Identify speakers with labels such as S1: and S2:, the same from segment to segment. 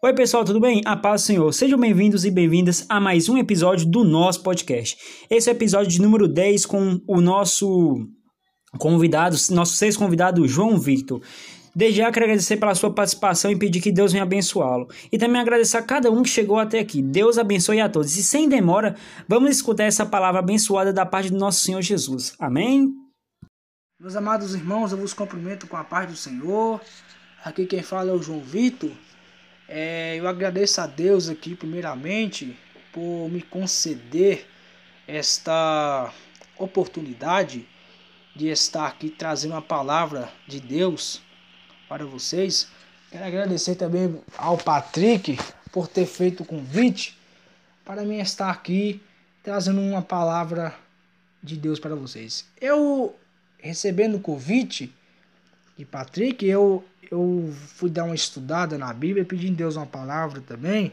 S1: Oi, pessoal, tudo bem? A paz do Senhor. Sejam bem-vindos e bem-vindas a mais um episódio do nosso podcast. Esse é o episódio de número 10 com o nosso convidado, nosso sexto convidado, João Victor. Desde já quero agradecer pela sua participação e pedir que Deus venha abençoá-lo. E também agradecer a cada um que chegou até aqui. Deus abençoe a todos. E sem demora, vamos escutar essa palavra abençoada da parte do nosso Senhor Jesus. Amém?
S2: Meus amados irmãos, eu vos cumprimento com a paz do Senhor. Aqui quem fala é o João Vitor. É, eu agradeço a Deus aqui, primeiramente, por me conceder esta oportunidade de estar aqui trazendo uma palavra de Deus para vocês. Quero agradecer também ao Patrick por ter feito o convite para mim estar aqui trazendo uma palavra de Deus para vocês. Eu recebendo o convite de Patrick, eu eu fui dar uma estudada na Bíblia, pedindo Deus uma palavra também.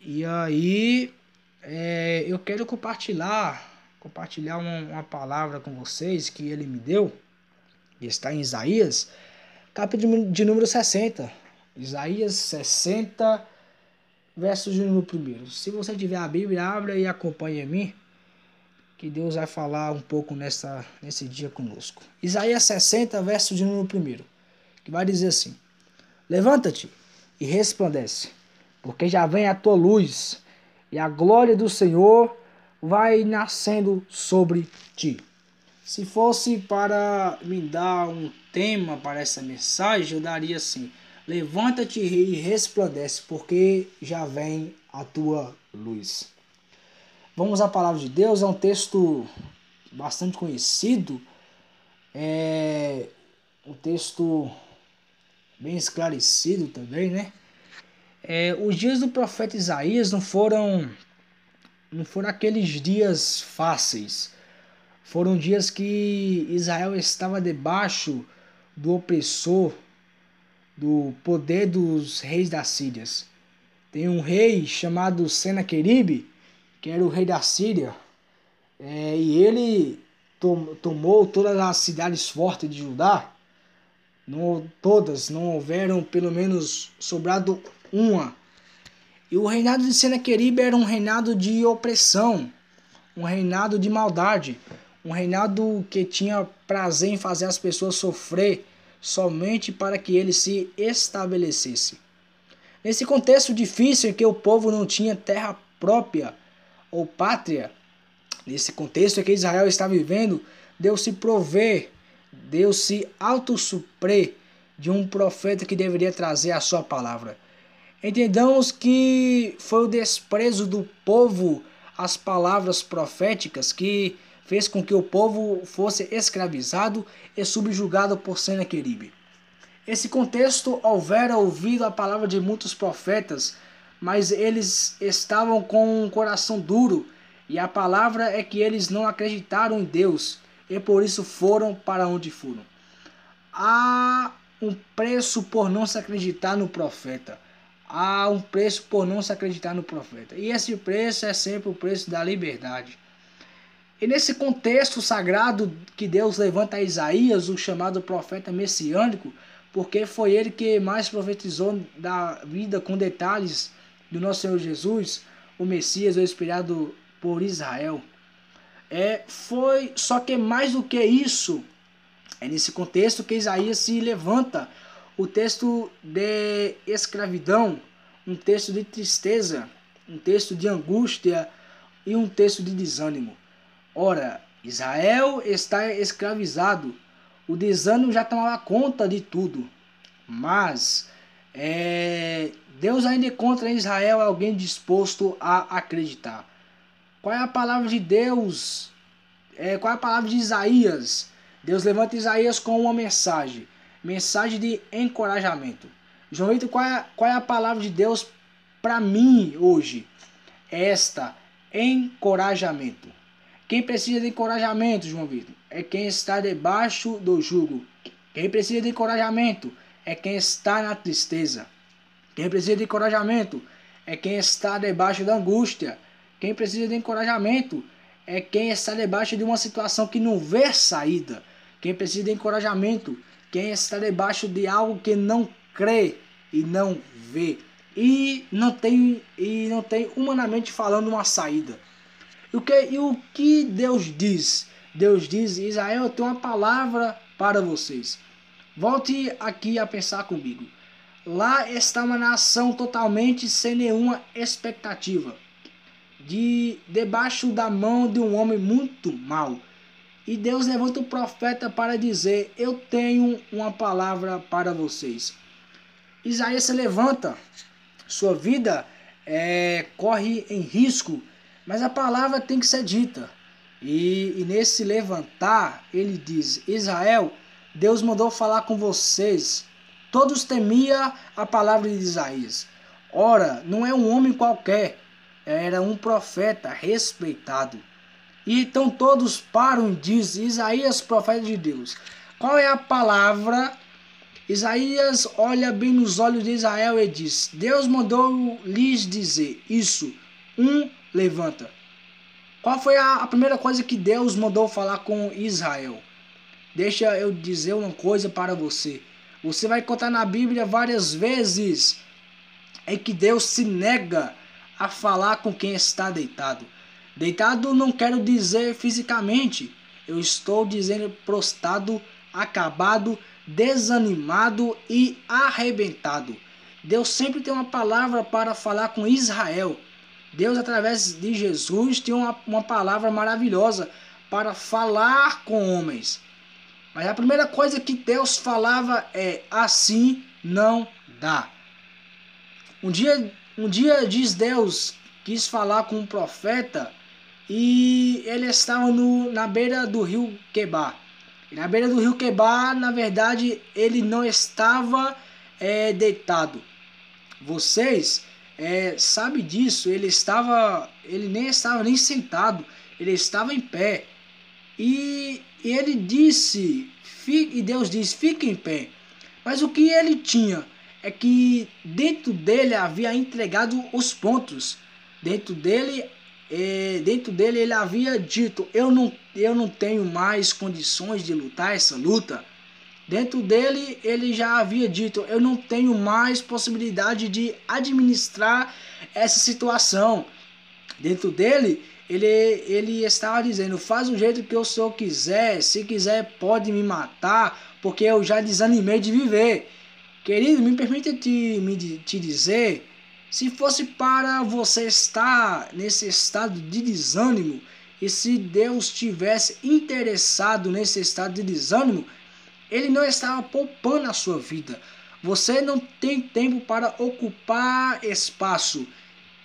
S2: E aí é, eu quero compartilhar, compartilhar uma, uma, palavra com vocês que ele me deu. Está em Isaías, capítulo de número 60. Isaías 60, verso de número 1. Se você tiver a Bíblia, abra e acompanhe a mim que Deus vai falar um pouco nessa, nesse dia conosco. Isaías 60, verso de número 1 que vai dizer assim: Levanta-te e resplandece, porque já vem a tua luz, e a glória do Senhor vai nascendo sobre ti. Se fosse para me dar um tema para essa mensagem, eu daria assim: Levanta-te e resplandece, porque já vem a tua luz. Vamos à palavra de Deus, é um texto bastante conhecido, é um texto bem esclarecido também, né? É, os dias do profeta Isaías não foram não foram aqueles dias fáceis. Foram dias que Israel estava debaixo do opressor, do poder dos reis das Sírias. Tem um rei chamado Senaqueribe, que era o rei da Síria, é, e ele tom, tomou todas as cidades fortes de Judá não, todas, não houveram pelo menos sobrado uma. E o reinado de Senaqueribe era um reinado de opressão, um reinado de maldade, um reinado que tinha prazer em fazer as pessoas sofrer somente para que ele se estabelecesse. Nesse contexto difícil em que o povo não tinha terra própria ou pátria, nesse contexto que Israel está vivendo, Deus se provê Deus se autossupre de um profeta que deveria trazer a sua palavra. Entendamos que foi o desprezo do povo às palavras proféticas que fez com que o povo fosse escravizado e subjugado por Senaqueribe. Esse contexto houvera ouvido a palavra de muitos profetas, mas eles estavam com um coração duro, e a palavra é que eles não acreditaram em Deus e por isso foram para onde foram. Há um preço por não se acreditar no profeta. Há um preço por não se acreditar no profeta. E esse preço é sempre o preço da liberdade. E nesse contexto sagrado que Deus levanta a Isaías, o chamado profeta messiânico, porque foi ele que mais profetizou da vida com detalhes do nosso Senhor Jesus, o Messias, o inspirado por Israel. É, foi só que mais do que isso, é nesse contexto que Isaías se levanta o texto de escravidão, um texto de tristeza, um texto de angústia e um texto de desânimo. Ora, Israel está escravizado, o desânimo já tomava conta de tudo, mas é, Deus ainda encontra em Israel alguém disposto a acreditar. Qual é a palavra de Deus? É, qual é a palavra de Isaías? Deus levanta Isaías com uma mensagem. Mensagem de encorajamento. João Vitor, qual é, qual é a palavra de Deus para mim hoje? Esta, encorajamento. Quem precisa de encorajamento, João Vitor? É quem está debaixo do jugo. Quem precisa de encorajamento é quem está na tristeza. Quem precisa de encorajamento é quem está debaixo da angústia. Quem precisa de encorajamento é quem está debaixo de uma situação que não vê saída. quem precisa de encorajamento, quem está debaixo de algo que não crê e não vê e não tem e não tem humanamente falando uma saída. O que, e o que Deus diz? Deus diz: Israel, eu tenho uma palavra para vocês. Volte aqui a pensar comigo. Lá está uma nação totalmente sem nenhuma expectativa, de debaixo da mão de um homem muito mau. E Deus levanta o profeta para dizer: Eu tenho uma palavra para vocês. Isaías se levanta, sua vida é, corre em risco, mas a palavra tem que ser dita. E, e nesse levantar, ele diz: Israel, Deus mandou falar com vocês. Todos temia a palavra de Isaías. Ora, não é um homem qualquer, era um profeta respeitado. E então todos param e dizem: Isaías, profeta de Deus. Qual é a palavra Isaías olha bem nos olhos de Israel e diz: Deus mandou lhes dizer isso. Um levanta. Qual foi a, a primeira coisa que Deus mandou falar com Israel? Deixa eu dizer uma coisa para você. Você vai contar na Bíblia várias vezes em que Deus se nega a falar com quem está deitado. Deitado não quero dizer fisicamente, eu estou dizendo prostrado, acabado, desanimado e arrebentado. Deus sempre tem uma palavra para falar com Israel. Deus, através de Jesus, tem uma, uma palavra maravilhosa para falar com homens. Mas a primeira coisa que Deus falava é: assim não dá. Um dia, um dia diz Deus, quis falar com um profeta e ele estava no, na beira do rio Quebar. Na beira do rio Quebar, na verdade, ele não estava é, deitado. Vocês é, sabem disso, ele estava, ele nem estava nem sentado, ele estava em pé. E, e ele disse, e Deus disse, fique em pé. Mas o que ele tinha é que dentro dele havia entregado os pontos. Dentro dele é, dentro dele ele havia dito: eu não, eu não tenho mais condições de lutar essa luta. Dentro dele ele já havia dito: eu não tenho mais possibilidade de administrar essa situação. Dentro dele ele, ele estava dizendo: faz o jeito que o senhor quiser, se quiser pode me matar, porque eu já desanimei de viver. Querido, me permita te, me, te dizer se fosse para você estar nesse estado de desânimo, e se Deus tivesse interessado nesse estado de desânimo, Ele não estava poupando a sua vida. Você não tem tempo para ocupar espaço.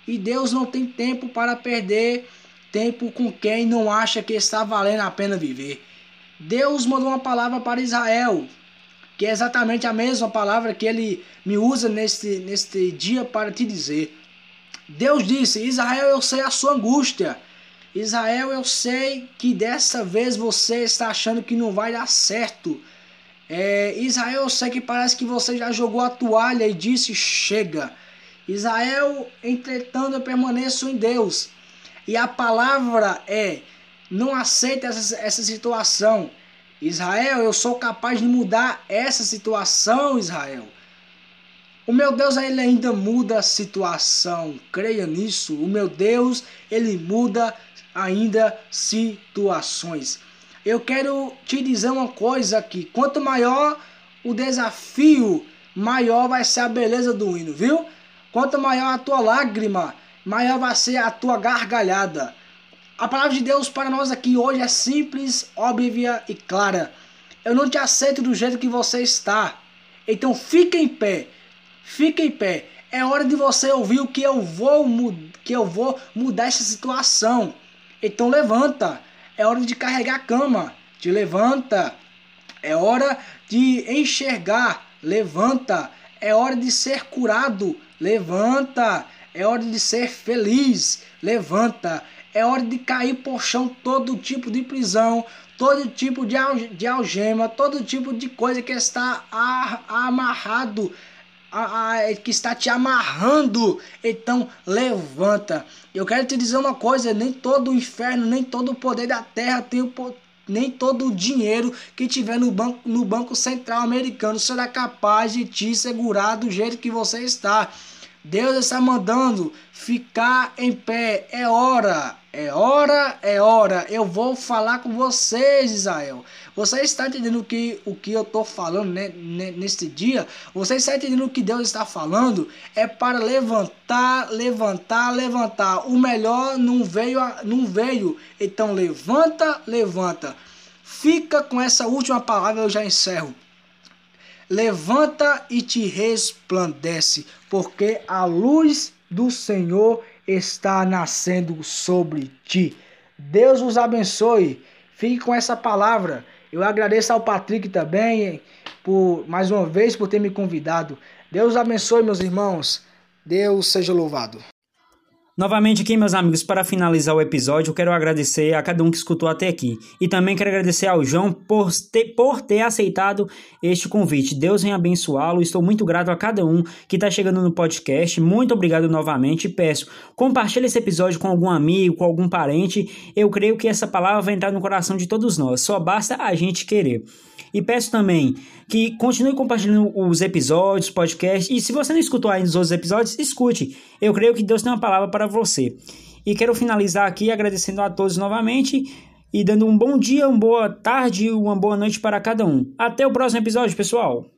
S2: E Deus não tem tempo para perder tempo com quem não acha que está valendo a pena viver. Deus mandou uma palavra para Israel que é exatamente a mesma palavra que ele me usa neste, neste dia para te dizer. Deus disse: Israel, eu sei a sua angústia. Israel, eu sei que dessa vez você está achando que não vai dar certo. É, Israel, eu sei que parece que você já jogou a toalha e disse: chega. Israel, entretanto, eu permaneço em Deus. E a palavra é: não aceita essa, essa situação. Israel, eu sou capaz de mudar essa situação, Israel. O meu Deus, ele ainda muda a situação. Creia nisso. O meu Deus, ele muda ainda situações. Eu quero te dizer uma coisa aqui. Quanto maior o desafio, maior vai ser a beleza do hino, viu? Quanto maior a tua lágrima, maior vai ser a tua gargalhada. A palavra de Deus para nós aqui hoje é simples, óbvia e clara. Eu não te aceito do jeito que você está. Então fique em pé. Fique em pé. É hora de você ouvir o que eu vou que eu vou mudar essa situação. Então levanta. É hora de carregar a cama. Te levanta. É hora de enxergar. Levanta. É hora de ser curado. Levanta. É hora de ser feliz. Levanta é hora de cair por chão todo tipo de prisão, todo tipo de, de algema, todo tipo de coisa que está amarrado, a, a, que está te amarrando. Então levanta. Eu quero te dizer uma coisa: nem todo o inferno, nem todo o poder da terra tem o, nem todo o dinheiro que tiver no banco, no banco Central americano será capaz de te segurar do jeito que você está. Deus está mandando ficar em pé. É hora, é hora, é hora. Eu vou falar com vocês, Israel. Você está entendendo que, o que eu estou falando né, neste dia? Você está entendendo o que Deus está falando? É para levantar, levantar, levantar. O melhor não veio, não veio. Então levanta, levanta. Fica com essa última palavra, eu já encerro. Levanta e te resplandece, porque a luz do Senhor está nascendo sobre ti. Deus os abençoe. Fique com essa palavra. Eu agradeço ao Patrick também por mais uma vez por ter me convidado. Deus abençoe meus irmãos. Deus seja louvado.
S1: Novamente aqui, meus amigos, para finalizar o episódio, eu quero agradecer a cada um que escutou até aqui. E também quero agradecer ao João por ter, por ter aceitado este convite. Deus venha abençoá-lo. Estou muito grato a cada um que está chegando no podcast. Muito obrigado novamente. Peço, compartilhe esse episódio com algum amigo, com algum parente. Eu creio que essa palavra vai entrar no coração de todos nós. Só basta a gente querer. E peço também que continue compartilhando os episódios, podcasts. E se você não escutou ainda os outros episódios, escute. Eu creio que Deus tem uma palavra para você. E quero finalizar aqui agradecendo a todos novamente e dando um bom dia, uma boa tarde, uma boa noite para cada um. Até o próximo episódio, pessoal!